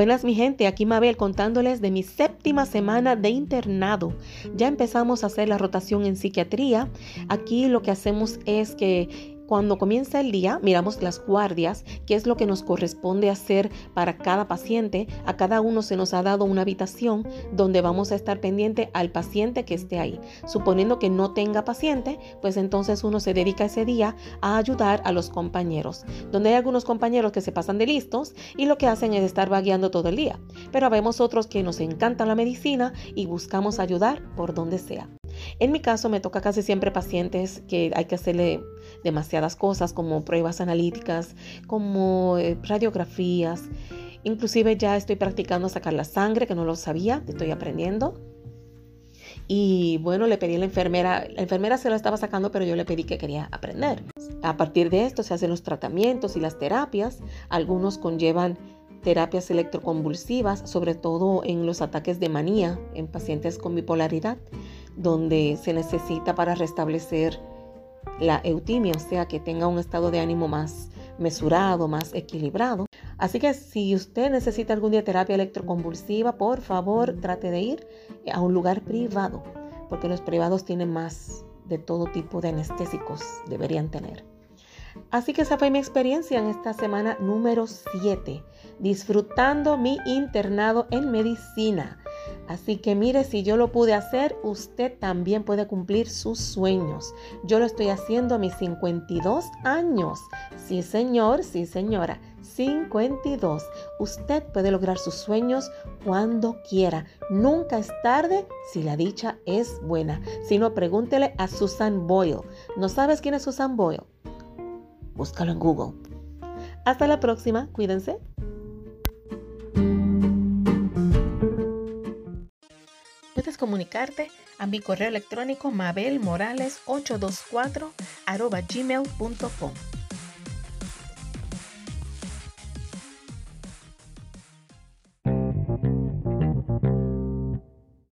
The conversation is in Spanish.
Buenas mi gente, aquí Mabel contándoles de mi séptima semana de internado. Ya empezamos a hacer la rotación en psiquiatría. Aquí lo que hacemos es que cuando comienza el día, miramos las guardias, qué es lo que nos corresponde hacer para cada paciente. A cada uno se nos ha dado una habitación donde vamos a estar pendiente al paciente que esté ahí. Suponiendo que no tenga paciente, pues entonces uno se dedica ese día a ayudar a los compañeros. Donde hay algunos compañeros que se pasan de listos y lo que hacen es estar vagueando todo el día. Pero vemos otros que nos encanta la medicina y buscamos ayudar por donde sea. En mi caso me toca casi siempre pacientes que hay que hacerle demasiadas cosas como pruebas analíticas, como eh, radiografías. Inclusive ya estoy practicando sacar la sangre, que no lo sabía, estoy aprendiendo. Y bueno, le pedí a la enfermera, la enfermera se lo estaba sacando, pero yo le pedí que quería aprender. A partir de esto se hacen los tratamientos y las terapias. Algunos conllevan terapias electroconvulsivas, sobre todo en los ataques de manía en pacientes con bipolaridad donde se necesita para restablecer la eutimia, o sea, que tenga un estado de ánimo más mesurado, más equilibrado. Así que si usted necesita algún día terapia electroconvulsiva, por favor trate de ir a un lugar privado, porque los privados tienen más de todo tipo de anestésicos, deberían tener. Así que esa fue mi experiencia en esta semana número 7, disfrutando mi internado en medicina. Así que mire, si yo lo pude hacer, usted también puede cumplir sus sueños. Yo lo estoy haciendo a mis 52 años. Sí, señor, sí, señora. 52. Usted puede lograr sus sueños cuando quiera. Nunca es tarde si la dicha es buena. Si no, pregúntele a Susan Boyle. ¿No sabes quién es Susan Boyle? Búscalo en Google. Hasta la próxima. Cuídense. Puedes comunicarte a mi correo electrónico mabelmorales824 gmail.com.